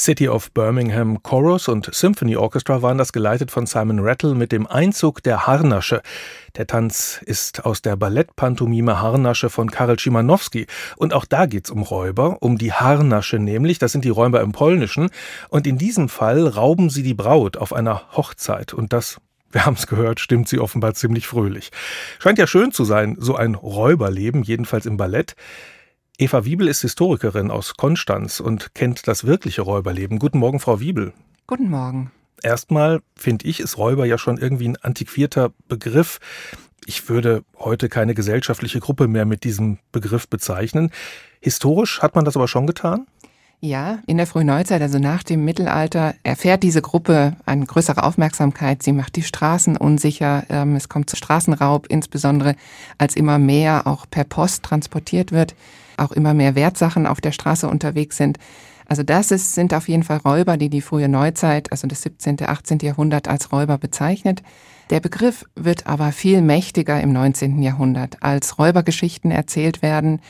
City of Birmingham Chorus und Symphony Orchestra waren das geleitet von Simon Rattle mit dem Einzug der Harnasche. Der Tanz ist aus der Ballettpantomime Harnasche von Karel Schimanowski. Und auch da geht's um Räuber, um die Harnasche nämlich, das sind die Räuber im Polnischen. Und in diesem Fall rauben sie die Braut auf einer Hochzeit. Und das wir haben es gehört, stimmt sie offenbar ziemlich fröhlich. Scheint ja schön zu sein, so ein Räuberleben, jedenfalls im Ballett. Eva Wiebel ist Historikerin aus Konstanz und kennt das wirkliche Räuberleben. Guten Morgen, Frau Wiebel. Guten Morgen. Erstmal finde ich, ist Räuber ja schon irgendwie ein antiquierter Begriff. Ich würde heute keine gesellschaftliche Gruppe mehr mit diesem Begriff bezeichnen. Historisch hat man das aber schon getan? Ja, in der frühen Neuzeit, also nach dem Mittelalter, erfährt diese Gruppe eine größere Aufmerksamkeit. Sie macht die Straßen unsicher. Ähm, es kommt zu Straßenraub, insbesondere als immer mehr auch per Post transportiert wird auch immer mehr Wertsachen auf der Straße unterwegs sind. Also das ist, sind auf jeden Fall Räuber, die die frühe Neuzeit, also das 17., 18. Jahrhundert als Räuber bezeichnet. Der Begriff wird aber viel mächtiger im 19. Jahrhundert, als Räubergeschichten erzählt werden,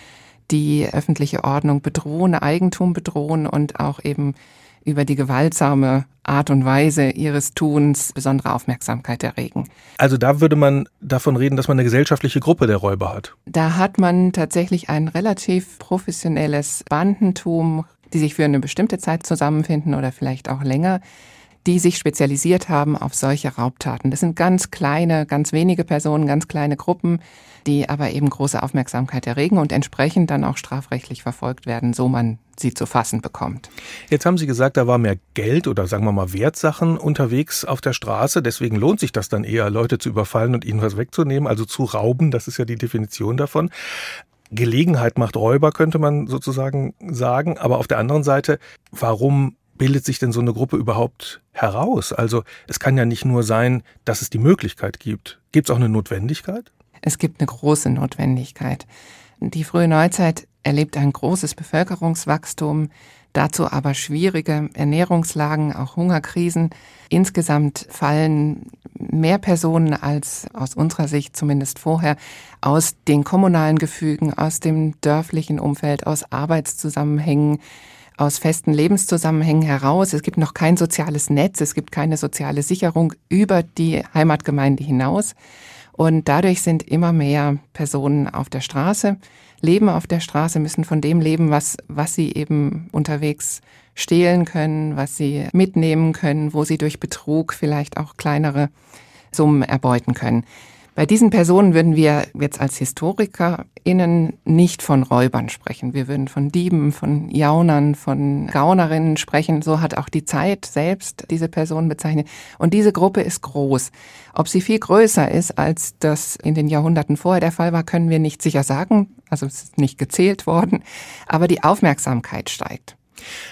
die öffentliche Ordnung bedrohen, Eigentum bedrohen und auch eben über die gewaltsame Art und Weise ihres Tuns besondere Aufmerksamkeit erregen. Also da würde man davon reden, dass man eine gesellschaftliche Gruppe der Räuber hat. Da hat man tatsächlich ein relativ professionelles Bandentum, die sich für eine bestimmte Zeit zusammenfinden oder vielleicht auch länger, die sich spezialisiert haben auf solche Raubtaten. Das sind ganz kleine, ganz wenige Personen, ganz kleine Gruppen, die aber eben große Aufmerksamkeit erregen und entsprechend dann auch strafrechtlich verfolgt werden, so man sie zu fassen bekommt. Jetzt haben Sie gesagt, da war mehr Geld oder sagen wir mal Wertsachen unterwegs auf der Straße. Deswegen lohnt sich das dann eher, Leute zu überfallen und ihnen was wegzunehmen, also zu rauben. Das ist ja die Definition davon. Gelegenheit macht Räuber, könnte man sozusagen sagen. Aber auf der anderen Seite, warum bildet sich denn so eine Gruppe überhaupt heraus? Also es kann ja nicht nur sein, dass es die Möglichkeit gibt. Gibt es auch eine Notwendigkeit? Es gibt eine große Notwendigkeit. Die frühe Neuzeit erlebt ein großes Bevölkerungswachstum, dazu aber schwierige Ernährungslagen, auch Hungerkrisen. Insgesamt fallen mehr Personen als aus unserer Sicht zumindest vorher aus den kommunalen Gefügen, aus dem dörflichen Umfeld, aus Arbeitszusammenhängen, aus festen Lebenszusammenhängen heraus. Es gibt noch kein soziales Netz, es gibt keine soziale Sicherung über die Heimatgemeinde hinaus. Und dadurch sind immer mehr Personen auf der Straße, leben auf der Straße, müssen von dem leben, was, was sie eben unterwegs stehlen können, was sie mitnehmen können, wo sie durch Betrug vielleicht auch kleinere Summen erbeuten können. Bei diesen Personen würden wir jetzt als HistorikerInnen nicht von Räubern sprechen. Wir würden von Dieben, von Jaunern, von Gaunerinnen sprechen. So hat auch die Zeit selbst diese Personen bezeichnet. Und diese Gruppe ist groß. Ob sie viel größer ist, als das in den Jahrhunderten vorher der Fall war, können wir nicht sicher sagen. Also es ist nicht gezählt worden. Aber die Aufmerksamkeit steigt.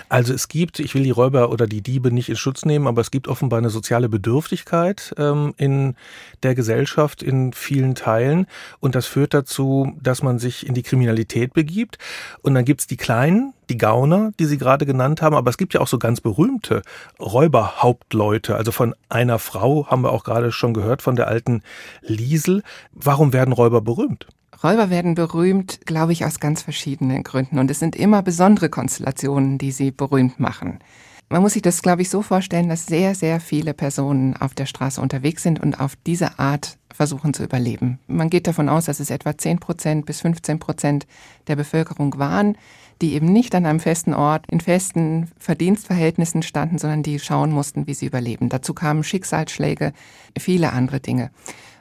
Also es gibt, ich will die Räuber oder die Diebe nicht in Schutz nehmen, aber es gibt offenbar eine soziale Bedürftigkeit ähm, in der Gesellschaft in vielen Teilen und das führt dazu, dass man sich in die Kriminalität begibt und dann gibt's die Kleinen, die Gauner, die Sie gerade genannt haben, aber es gibt ja auch so ganz berühmte Räuberhauptleute. Also von einer Frau haben wir auch gerade schon gehört, von der alten Liesel. Warum werden Räuber berühmt? Räuber werden berühmt, glaube ich, aus ganz verschiedenen Gründen. Und es sind immer besondere Konstellationen, die sie berühmt machen. Man muss sich das, glaube ich, so vorstellen, dass sehr, sehr viele Personen auf der Straße unterwegs sind und auf diese Art versuchen zu überleben. Man geht davon aus, dass es etwa 10 Prozent bis 15 Prozent der Bevölkerung waren, die eben nicht an einem festen Ort in festen Verdienstverhältnissen standen, sondern die schauen mussten, wie sie überleben. Dazu kamen Schicksalsschläge, viele andere Dinge.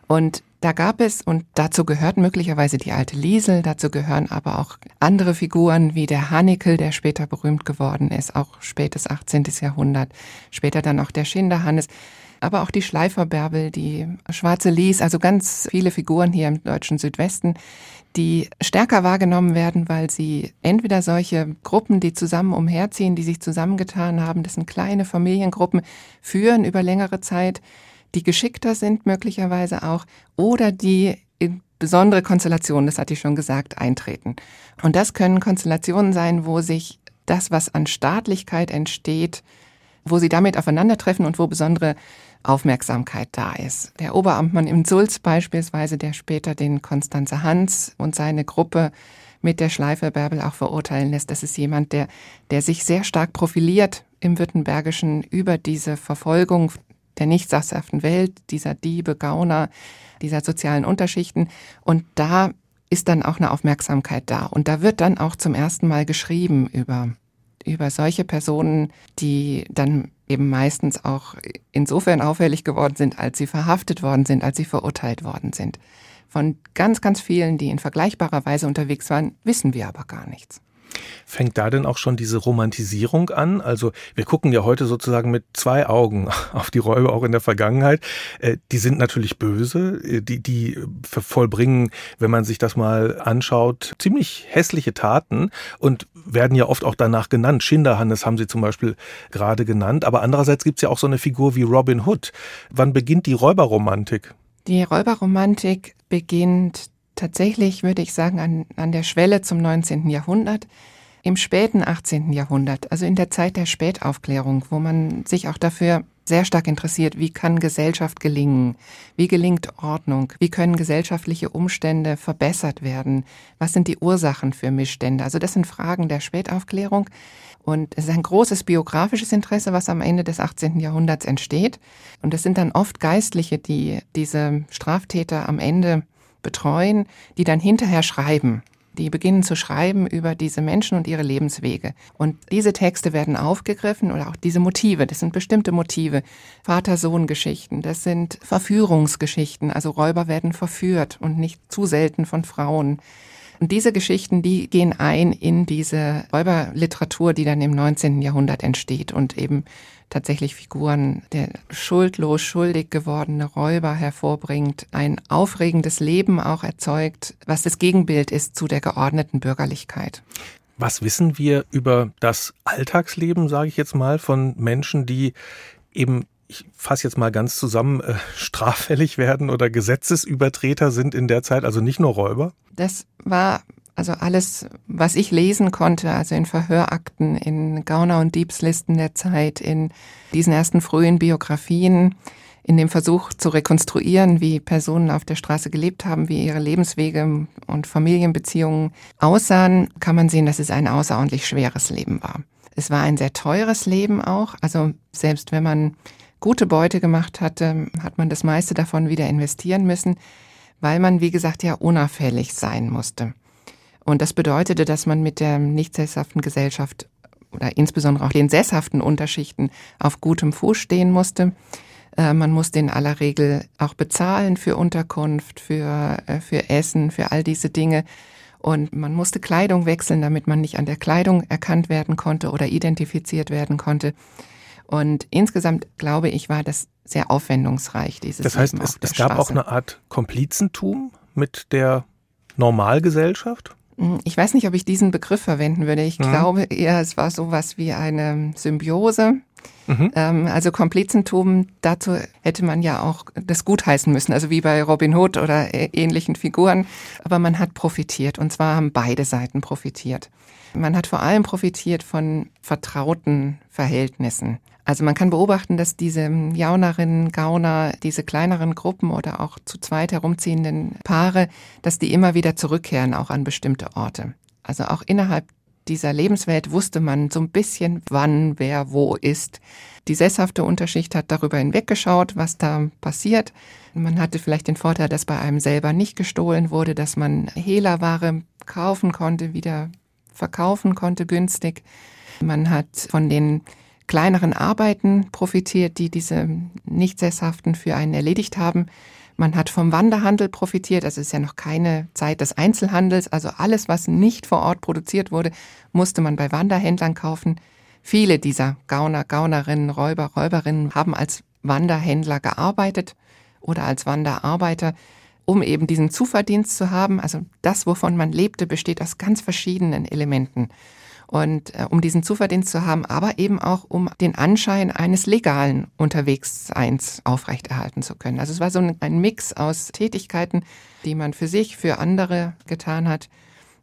Und da gab es, und dazu gehört möglicherweise die alte Liesel, dazu gehören aber auch andere Figuren wie der Hannikel, der später berühmt geworden ist, auch spätes 18. Jahrhundert, später dann auch der Schinderhannes, aber auch die Schleiferbärbel, die Schwarze Lies, also ganz viele Figuren hier im deutschen Südwesten, die stärker wahrgenommen werden, weil sie entweder solche Gruppen, die zusammen umherziehen, die sich zusammengetan haben, das sind kleine Familiengruppen, führen über längere Zeit, die geschickter sind möglicherweise auch oder die in besondere Konstellationen, das hatte ich schon gesagt, eintreten. Und das können Konstellationen sein, wo sich das, was an Staatlichkeit entsteht, wo sie damit aufeinandertreffen und wo besondere Aufmerksamkeit da ist. Der Oberamtmann im Sulz beispielsweise, der später den Konstanze Hans und seine Gruppe mit der Schleife Bärbel auch verurteilen lässt. Das ist jemand, der, der sich sehr stark profiliert im Württembergischen über diese Verfolgung der nicht sachshaften Welt, dieser Diebe, Gauner, dieser sozialen Unterschichten. Und da ist dann auch eine Aufmerksamkeit da. Und da wird dann auch zum ersten Mal geschrieben über, über solche Personen, die dann eben meistens auch insofern auffällig geworden sind, als sie verhaftet worden sind, als sie verurteilt worden sind. Von ganz, ganz vielen, die in vergleichbarer Weise unterwegs waren, wissen wir aber gar nichts. Fängt da denn auch schon diese Romantisierung an? Also wir gucken ja heute sozusagen mit zwei Augen auf die Räuber auch in der Vergangenheit. Äh, die sind natürlich böse, äh, die, die vollbringen, wenn man sich das mal anschaut, ziemlich hässliche Taten und werden ja oft auch danach genannt. Schinderhannes haben sie zum Beispiel gerade genannt. Aber andererseits gibt es ja auch so eine Figur wie Robin Hood. Wann beginnt die Räuberromantik? Die Räuberromantik beginnt tatsächlich, würde ich sagen, an, an der Schwelle zum 19. Jahrhundert, im späten 18. Jahrhundert, also in der Zeit der Spätaufklärung, wo man sich auch dafür sehr stark interessiert, wie kann Gesellschaft gelingen, wie gelingt Ordnung, wie können gesellschaftliche Umstände verbessert werden, was sind die Ursachen für Missstände. Also das sind Fragen der Spätaufklärung und es ist ein großes biografisches Interesse, was am Ende des 18. Jahrhunderts entsteht. Und es sind dann oft Geistliche, die diese Straftäter am Ende betreuen, die dann hinterher schreiben. Die beginnen zu schreiben über diese Menschen und ihre Lebenswege. Und diese Texte werden aufgegriffen oder auch diese Motive, das sind bestimmte Motive. Vater-Sohn-Geschichten, das sind Verführungsgeschichten. Also Räuber werden verführt und nicht zu selten von Frauen. Und diese Geschichten, die gehen ein in diese Räuberliteratur, die dann im 19. Jahrhundert entsteht und eben tatsächlich Figuren der schuldlos schuldig gewordene Räuber hervorbringt, ein aufregendes Leben auch erzeugt, was das Gegenbild ist zu der geordneten Bürgerlichkeit. Was wissen wir über das Alltagsleben, sage ich jetzt mal, von Menschen, die eben ich fasse jetzt mal ganz zusammen, äh, straffällig werden oder Gesetzesübertreter sind in der Zeit, also nicht nur Räuber? Das war also alles, was ich lesen konnte, also in Verhörakten, in Gauner- und Diebslisten der Zeit, in diesen ersten frühen Biografien, in dem Versuch zu rekonstruieren, wie Personen auf der Straße gelebt haben, wie ihre Lebenswege und Familienbeziehungen aussahen, kann man sehen, dass es ein außerordentlich schweres Leben war. Es war ein sehr teures Leben auch. Also selbst wenn man gute Beute gemacht hatte, hat man das meiste davon wieder investieren müssen, weil man, wie gesagt, ja unauffällig sein musste. Und das bedeutete, dass man mit der nicht sesshaften Gesellschaft oder insbesondere auch den sesshaften Unterschichten auf gutem Fuß stehen musste. Äh, man musste in aller Regel auch bezahlen für Unterkunft, für, äh, für Essen, für all diese Dinge. Und man musste Kleidung wechseln, damit man nicht an der Kleidung erkannt werden konnte oder identifiziert werden konnte. Und insgesamt, glaube ich, war das sehr aufwendungsreich, dieses Das heißt, es, es gab Straße. auch eine Art Komplizentum mit der Normalgesellschaft? Hm, ich weiß nicht, ob ich diesen Begriff verwenden würde. Ich mhm. glaube eher, es war sowas wie eine Symbiose. Mhm. Ähm, also Komplizentum, dazu hätte man ja auch das gutheißen müssen, also wie bei Robin Hood oder ähnlichen Figuren. Aber man hat profitiert und zwar haben beide Seiten profitiert. Man hat vor allem profitiert von vertrauten Verhältnissen. Also man kann beobachten, dass diese Jaunerinnen, Gauner, diese kleineren Gruppen oder auch zu zweit herumziehenden Paare, dass die immer wieder zurückkehren, auch an bestimmte Orte. Also auch innerhalb dieser Lebenswelt wusste man so ein bisschen, wann, wer, wo ist. Die sesshafte Unterschicht hat darüber hinweggeschaut, was da passiert. Man hatte vielleicht den Vorteil, dass bei einem selber nicht gestohlen wurde, dass man Hehlerware kaufen konnte, wieder verkaufen konnte günstig. Man hat von den kleineren Arbeiten profitiert, die diese nicht sesshaften für einen erledigt haben. Man hat vom Wanderhandel profitiert, also es ist ja noch keine Zeit des Einzelhandels, also alles, was nicht vor Ort produziert wurde, musste man bei Wanderhändlern kaufen. Viele dieser Gauner, Gaunerinnen, Räuber, Räuberinnen haben als Wanderhändler gearbeitet oder als Wanderarbeiter, um eben diesen Zuverdienst zu haben. Also das, wovon man lebte, besteht aus ganz verschiedenen Elementen und äh, um diesen Zuverdienst zu haben, aber eben auch um den Anschein eines legalen Unterwegsseins aufrechterhalten zu können. Also es war so ein, ein Mix aus Tätigkeiten, die man für sich, für andere getan hat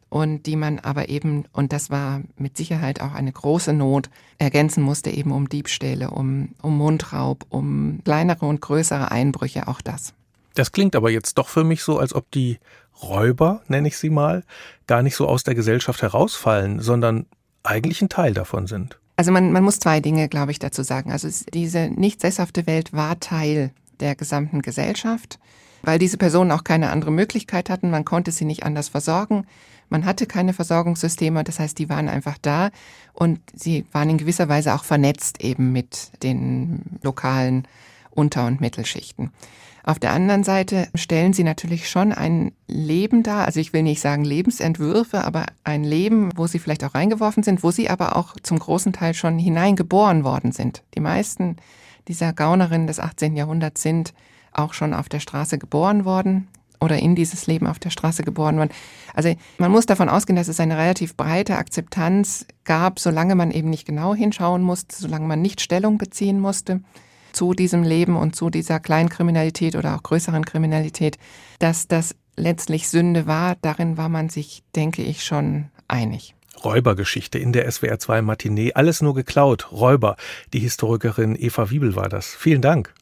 und die man aber eben, und das war mit Sicherheit auch eine große Not, ergänzen musste eben um Diebstähle, um, um Mundraub, um kleinere und größere Einbrüche, auch das. Das klingt aber jetzt doch für mich so, als ob die Räuber, nenne ich sie mal, gar nicht so aus der Gesellschaft herausfallen, sondern eigentlich ein Teil davon sind. Also man, man muss zwei Dinge, glaube ich, dazu sagen. Also diese nicht sesshafte Welt war Teil der gesamten Gesellschaft, weil diese Personen auch keine andere Möglichkeit hatten. Man konnte sie nicht anders versorgen. Man hatte keine Versorgungssysteme, das heißt, die waren einfach da und sie waren in gewisser Weise auch vernetzt eben mit den lokalen Unter- und Mittelschichten. Auf der anderen Seite stellen sie natürlich schon ein Leben dar, also ich will nicht sagen Lebensentwürfe, aber ein Leben, wo sie vielleicht auch reingeworfen sind, wo sie aber auch zum großen Teil schon hineingeboren worden sind. Die meisten dieser Gaunerinnen des 18. Jahrhunderts sind auch schon auf der Straße geboren worden oder in dieses Leben auf der Straße geboren worden. Also man muss davon ausgehen, dass es eine relativ breite Akzeptanz gab, solange man eben nicht genau hinschauen musste, solange man nicht Stellung beziehen musste zu diesem Leben und zu dieser kleinen Kriminalität oder auch größeren Kriminalität, dass das letztlich Sünde war, darin war man sich, denke ich, schon einig. Räubergeschichte in der SWR 2 Matinee. Alles nur geklaut. Räuber. Die Historikerin Eva Wiebel war das. Vielen Dank.